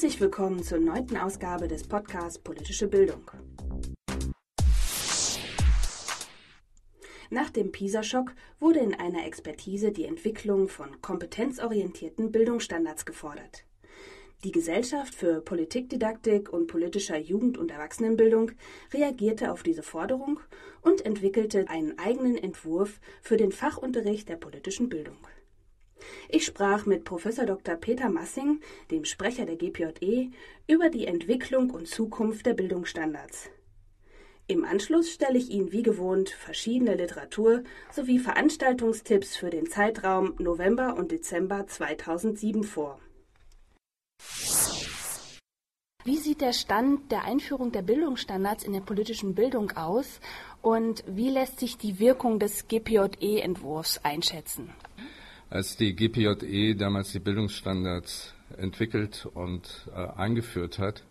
Herzlich willkommen zur neunten Ausgabe des Podcasts Politische Bildung. Nach dem PISA-Schock wurde in einer Expertise die Entwicklung von kompetenzorientierten Bildungsstandards gefordert. Die Gesellschaft für Politikdidaktik und politischer Jugend- und Erwachsenenbildung reagierte auf diese Forderung und entwickelte einen eigenen Entwurf für den Fachunterricht der politischen Bildung. Ich sprach mit Prof. Dr. Peter Massing, dem Sprecher der GPJE, über die Entwicklung und Zukunft der Bildungsstandards. Im Anschluss stelle ich Ihnen wie gewohnt verschiedene Literatur sowie Veranstaltungstipps für den Zeitraum November und Dezember 2007 vor. Wie sieht der Stand der Einführung der Bildungsstandards in der politischen Bildung aus und wie lässt sich die Wirkung des GPJE-Entwurfs einschätzen? Als die GPJE damals die Bildungsstandards entwickelt und äh, eingeführt hat,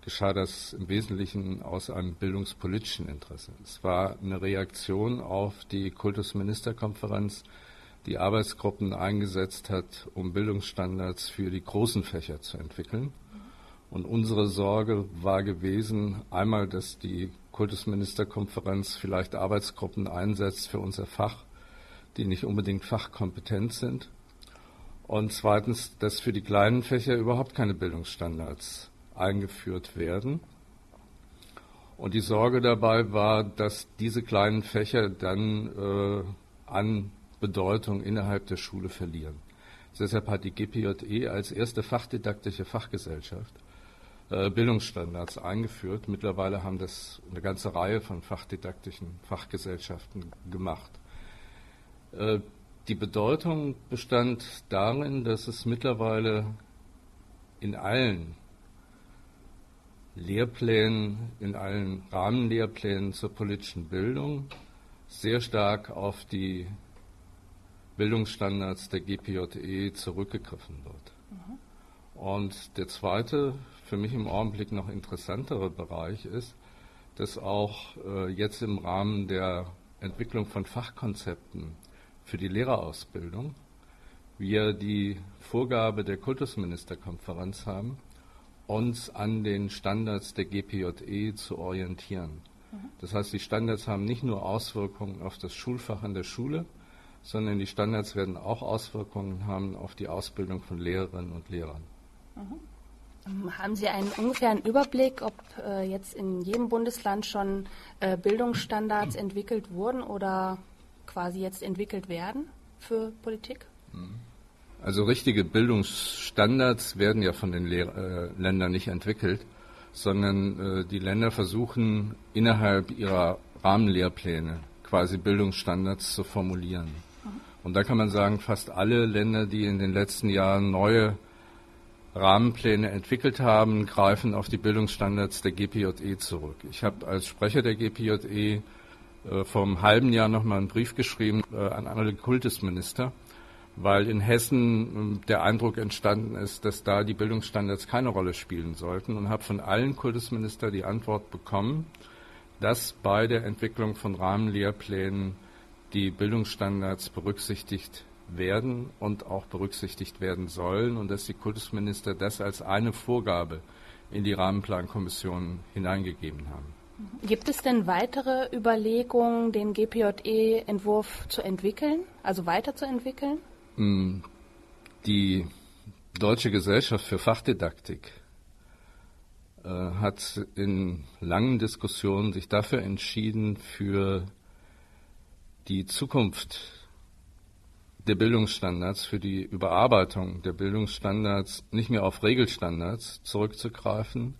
geschah das im Wesentlichen aus einem bildungspolitischen Interesse. Es war eine Reaktion auf die Kultusministerkonferenz, die Arbeitsgruppen eingesetzt hat, um Bildungsstandards für die großen Fächer zu entwickeln. Und unsere Sorge war gewesen, einmal, dass die Kultusministerkonferenz vielleicht Arbeitsgruppen einsetzt für unser Fach, die nicht unbedingt fachkompetent sind. Und zweitens, dass für die kleinen Fächer überhaupt keine Bildungsstandards eingeführt werden. Und die Sorge dabei war, dass diese kleinen Fächer dann äh, an Bedeutung innerhalb der Schule verlieren. Deshalb hat die GPJE als erste fachdidaktische Fachgesellschaft äh, Bildungsstandards eingeführt. Mittlerweile haben das eine ganze Reihe von fachdidaktischen Fachgesellschaften gemacht. Äh, die Bedeutung bestand darin, dass es mittlerweile in allen Lehrplänen, in allen Rahmenlehrplänen zur politischen Bildung sehr stark auf die Bildungsstandards der GPJE zurückgegriffen wird. Mhm. Und der zweite, für mich im Augenblick noch interessantere Bereich ist, dass auch äh, jetzt im Rahmen der Entwicklung von Fachkonzepten für die Lehrerausbildung wir die Vorgabe der Kultusministerkonferenz haben, uns an den Standards der GPJE zu orientieren. Mhm. Das heißt, die Standards haben nicht nur Auswirkungen auf das Schulfach in der Schule, sondern die Standards werden auch Auswirkungen haben auf die Ausbildung von Lehrerinnen und Lehrern. Mhm. Haben Sie einen ungefähren Überblick, ob äh, jetzt in jedem Bundesland schon äh, Bildungsstandards entwickelt wurden oder quasi jetzt entwickelt werden für Politik? Also richtige Bildungsstandards werden ja von den Lehr äh, Ländern nicht entwickelt, sondern äh, die Länder versuchen innerhalb ihrer Rahmenlehrpläne quasi Bildungsstandards zu formulieren. Mhm. Und da kann man sagen, fast alle Länder, die in den letzten Jahren neue Rahmenpläne entwickelt haben, greifen auf die Bildungsstandards der GPJE zurück. Ich habe als Sprecher der GPJE äh, vor einem halben Jahr nochmal einen Brief geschrieben äh, an alle Kultusminister, weil in Hessen äh, der Eindruck entstanden ist, dass da die Bildungsstandards keine Rolle spielen sollten und habe von allen Kultusministern die Antwort bekommen, dass bei der Entwicklung von Rahmenlehrplänen die Bildungsstandards berücksichtigt werden und auch berücksichtigt werden sollen und dass die Kultusminister das als eine Vorgabe in die Rahmenplankommission hineingegeben haben. Gibt es denn weitere Überlegungen, den GPJE-Entwurf zu entwickeln, also weiterzuentwickeln? Mm, die Deutsche Gesellschaft für Fachdidaktik äh, hat in langen Diskussionen sich dafür entschieden, für die Zukunft der Bildungsstandards, für die Überarbeitung der Bildungsstandards nicht mehr auf Regelstandards zurückzugreifen,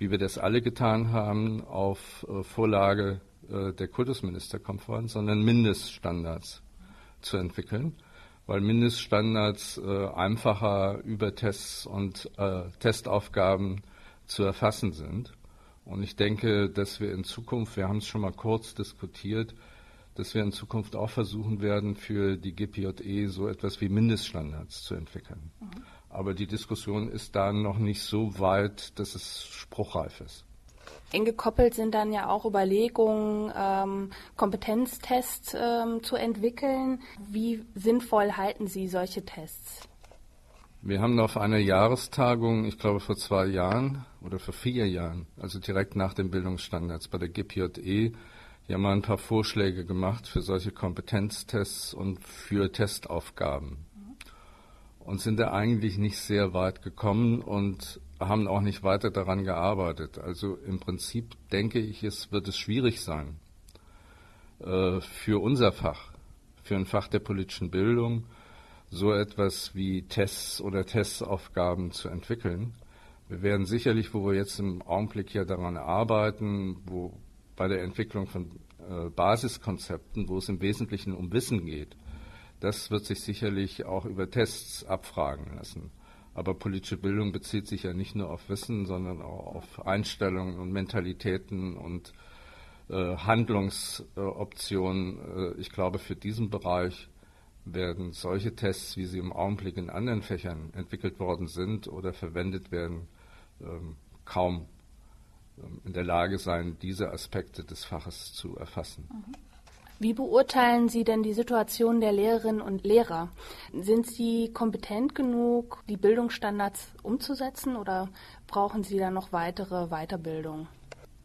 wie wir das alle getan haben, auf äh, Vorlage äh, der Kultusministerkonferenz, sondern Mindeststandards zu entwickeln, weil Mindeststandards äh, einfacher über Tests und Testaufgaben zu erfassen sind. Und ich denke, dass wir in Zukunft, wir haben es schon mal kurz diskutiert, dass wir in Zukunft auch versuchen werden, für die GPJE so etwas wie Mindeststandards zu entwickeln. Mhm. Aber die Diskussion ist da noch nicht so weit, dass es spruchreif ist. Eng gekoppelt sind dann ja auch Überlegungen, ähm, Kompetenztests ähm, zu entwickeln. Wie sinnvoll halten Sie solche Tests? Wir haben auf einer Jahrestagung, ich glaube vor zwei Jahren oder vor vier Jahren, also direkt nach den Bildungsstandards bei der GPJE, ja mal ein paar Vorschläge gemacht für solche Kompetenztests und für Testaufgaben. Und sind da eigentlich nicht sehr weit gekommen und haben auch nicht weiter daran gearbeitet. Also im Prinzip denke ich, es wird es schwierig sein äh, für unser Fach, für ein Fach der politischen Bildung, so etwas wie Tests oder Testaufgaben zu entwickeln. Wir werden sicherlich, wo wir jetzt im Augenblick ja daran arbeiten, wo bei der Entwicklung von äh, Basiskonzepten, wo es im Wesentlichen um Wissen geht, das wird sich sicherlich auch über Tests abfragen lassen. Aber politische Bildung bezieht sich ja nicht nur auf Wissen, sondern auch auf Einstellungen und Mentalitäten und äh, Handlungsoptionen. Äh, ich glaube, für diesen Bereich werden solche Tests, wie sie im Augenblick in anderen Fächern entwickelt worden sind oder verwendet werden, ähm, kaum ähm, in der Lage sein, diese Aspekte des Faches zu erfassen. Mhm. Wie beurteilen Sie denn die Situation der Lehrerinnen und Lehrer? Sind sie kompetent genug, die Bildungsstandards umzusetzen oder brauchen Sie da noch weitere Weiterbildung?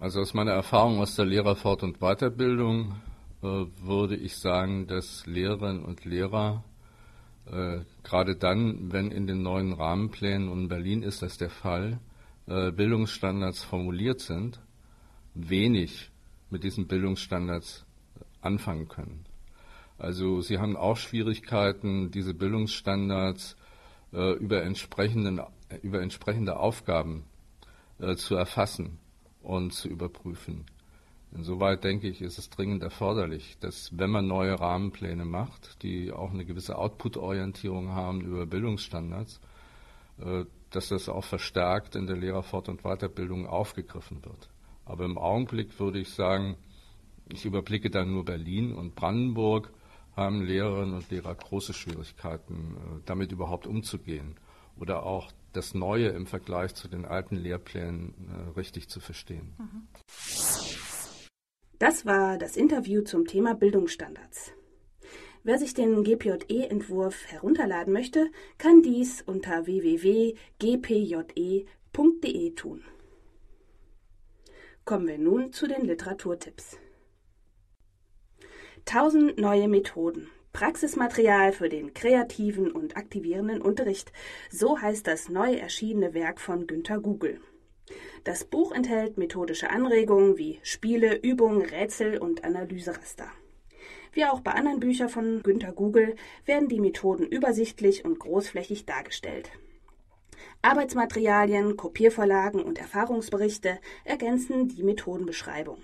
Also aus meiner Erfahrung aus der Lehrerfort- und Weiterbildung äh, würde ich sagen, dass Lehrerinnen und Lehrer äh, gerade dann, wenn in den neuen Rahmenplänen, und in Berlin ist das der Fall, äh, Bildungsstandards formuliert sind, wenig mit diesen Bildungsstandards anfangen können. Also sie haben auch Schwierigkeiten, diese Bildungsstandards äh, über, entsprechenden, über entsprechende Aufgaben äh, zu erfassen und zu überprüfen. Insoweit denke ich, ist es dringend erforderlich, dass wenn man neue Rahmenpläne macht, die auch eine gewisse Output-Orientierung haben über Bildungsstandards, äh, dass das auch verstärkt in der Lehrerfort- und Weiterbildung aufgegriffen wird. Aber im Augenblick würde ich sagen, ich überblicke dann nur Berlin und Brandenburg, haben Lehrerinnen und Lehrer große Schwierigkeiten, äh, damit überhaupt umzugehen oder auch das Neue im Vergleich zu den alten Lehrplänen äh, richtig zu verstehen. Mhm. Das war das Interview zum Thema Bildungsstandards. Wer sich den GPJE-Entwurf herunterladen möchte, kann dies unter www.gpje.de tun. Kommen wir nun zu den Literaturtipps. Tausend neue Methoden. Praxismaterial für den kreativen und aktivierenden Unterricht. So heißt das neu erschienene Werk von Günter Google. Das Buch enthält methodische Anregungen wie Spiele, Übungen, Rätsel und Analyseraster. Wie auch bei anderen Büchern von Günter Google werden die Methoden übersichtlich und großflächig dargestellt. Arbeitsmaterialien, Kopiervorlagen und Erfahrungsberichte ergänzen die Methodenbeschreibung.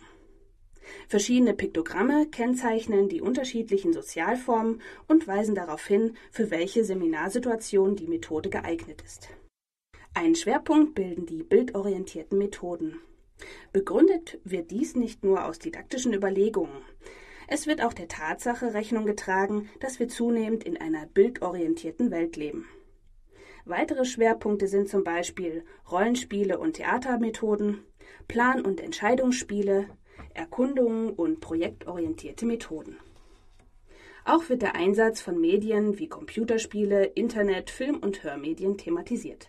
Verschiedene Piktogramme kennzeichnen die unterschiedlichen Sozialformen und weisen darauf hin, für welche Seminarsituation die Methode geeignet ist. Einen Schwerpunkt bilden die bildorientierten Methoden. Begründet wird dies nicht nur aus didaktischen Überlegungen. Es wird auch der Tatsache Rechnung getragen, dass wir zunehmend in einer bildorientierten Welt leben. Weitere Schwerpunkte sind zum Beispiel Rollenspiele und Theatermethoden, Plan- und Entscheidungsspiele, Erkundungen und projektorientierte Methoden. Auch wird der Einsatz von Medien wie Computerspiele, Internet, Film- und Hörmedien thematisiert.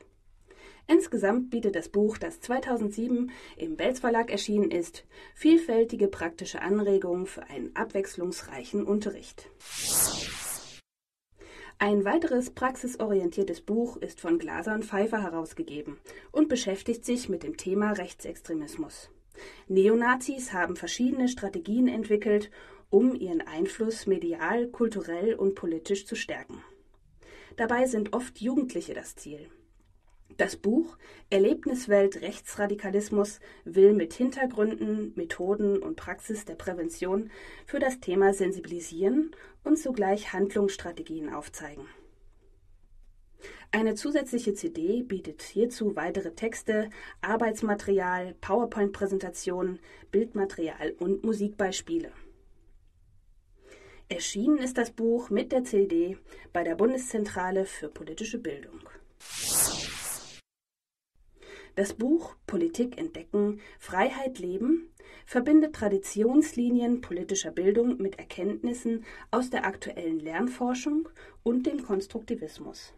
Insgesamt bietet das Buch, das 2007 im Belz Verlag erschienen ist, vielfältige praktische Anregungen für einen abwechslungsreichen Unterricht. Ein weiteres praxisorientiertes Buch ist von Glaser und Pfeiffer herausgegeben und beschäftigt sich mit dem Thema Rechtsextremismus. Neonazis haben verschiedene Strategien entwickelt, um ihren Einfluss medial, kulturell und politisch zu stärken. Dabei sind oft Jugendliche das Ziel. Das Buch Erlebniswelt Rechtsradikalismus will mit Hintergründen, Methoden und Praxis der Prävention für das Thema sensibilisieren und zugleich Handlungsstrategien aufzeigen. Eine zusätzliche CD bietet hierzu weitere Texte, Arbeitsmaterial, PowerPoint-Präsentationen, Bildmaterial und Musikbeispiele. Erschienen ist das Buch mit der CD bei der Bundeszentrale für politische Bildung. Das Buch Politik entdecken, Freiheit leben verbindet Traditionslinien politischer Bildung mit Erkenntnissen aus der aktuellen Lernforschung und dem Konstruktivismus.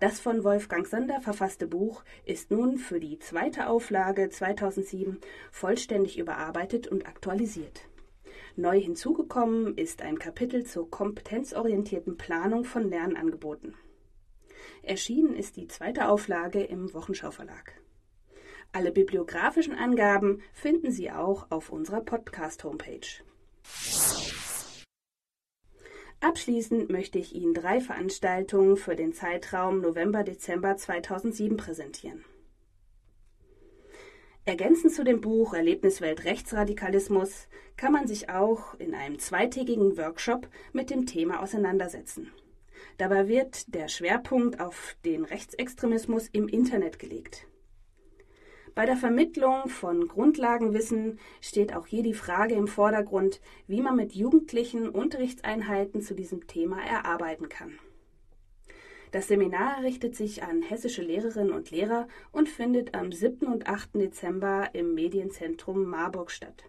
Das von Wolfgang Sander verfasste Buch ist nun für die zweite Auflage 2007 vollständig überarbeitet und aktualisiert. Neu hinzugekommen ist ein Kapitel zur kompetenzorientierten Planung von Lernangeboten. Erschienen ist die zweite Auflage im Wochenschau Verlag. Alle bibliografischen Angaben finden Sie auch auf unserer Podcast-Homepage. Abschließend möchte ich Ihnen drei Veranstaltungen für den Zeitraum November-Dezember 2007 präsentieren. Ergänzend zu dem Buch Erlebniswelt Rechtsradikalismus kann man sich auch in einem zweitägigen Workshop mit dem Thema auseinandersetzen. Dabei wird der Schwerpunkt auf den Rechtsextremismus im Internet gelegt. Bei der Vermittlung von Grundlagenwissen steht auch hier die Frage im Vordergrund, wie man mit Jugendlichen Unterrichtseinheiten zu diesem Thema erarbeiten kann. Das Seminar richtet sich an hessische Lehrerinnen und Lehrer und findet am 7. und 8. Dezember im Medienzentrum Marburg statt.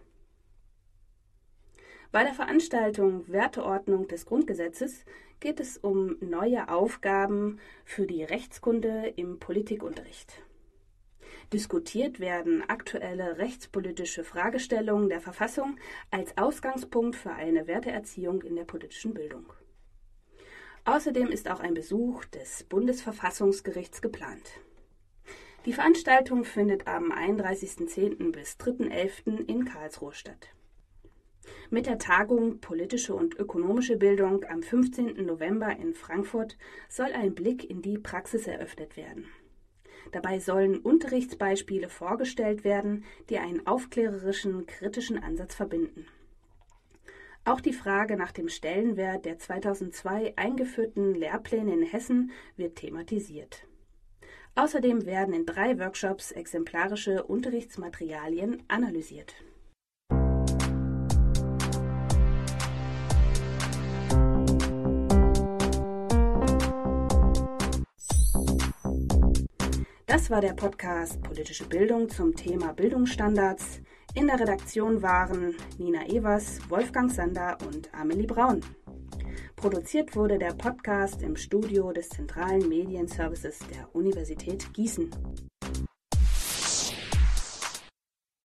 Bei der Veranstaltung Werteordnung des Grundgesetzes geht es um neue Aufgaben für die Rechtskunde im Politikunterricht. Diskutiert werden aktuelle rechtspolitische Fragestellungen der Verfassung als Ausgangspunkt für eine Werteerziehung in der politischen Bildung. Außerdem ist auch ein Besuch des Bundesverfassungsgerichts geplant. Die Veranstaltung findet am 31.10. bis 3.11. in Karlsruhe statt. Mit der Tagung Politische und ökonomische Bildung am 15. November in Frankfurt soll ein Blick in die Praxis eröffnet werden. Dabei sollen Unterrichtsbeispiele vorgestellt werden, die einen aufklärerischen, kritischen Ansatz verbinden. Auch die Frage nach dem Stellenwert der 2002 eingeführten Lehrpläne in Hessen wird thematisiert. Außerdem werden in drei Workshops exemplarische Unterrichtsmaterialien analysiert. Das war der Podcast Politische Bildung zum Thema Bildungsstandards. In der Redaktion waren Nina Evers, Wolfgang Sander und Amelie Braun. Produziert wurde der Podcast im Studio des Zentralen Medienservices der Universität Gießen.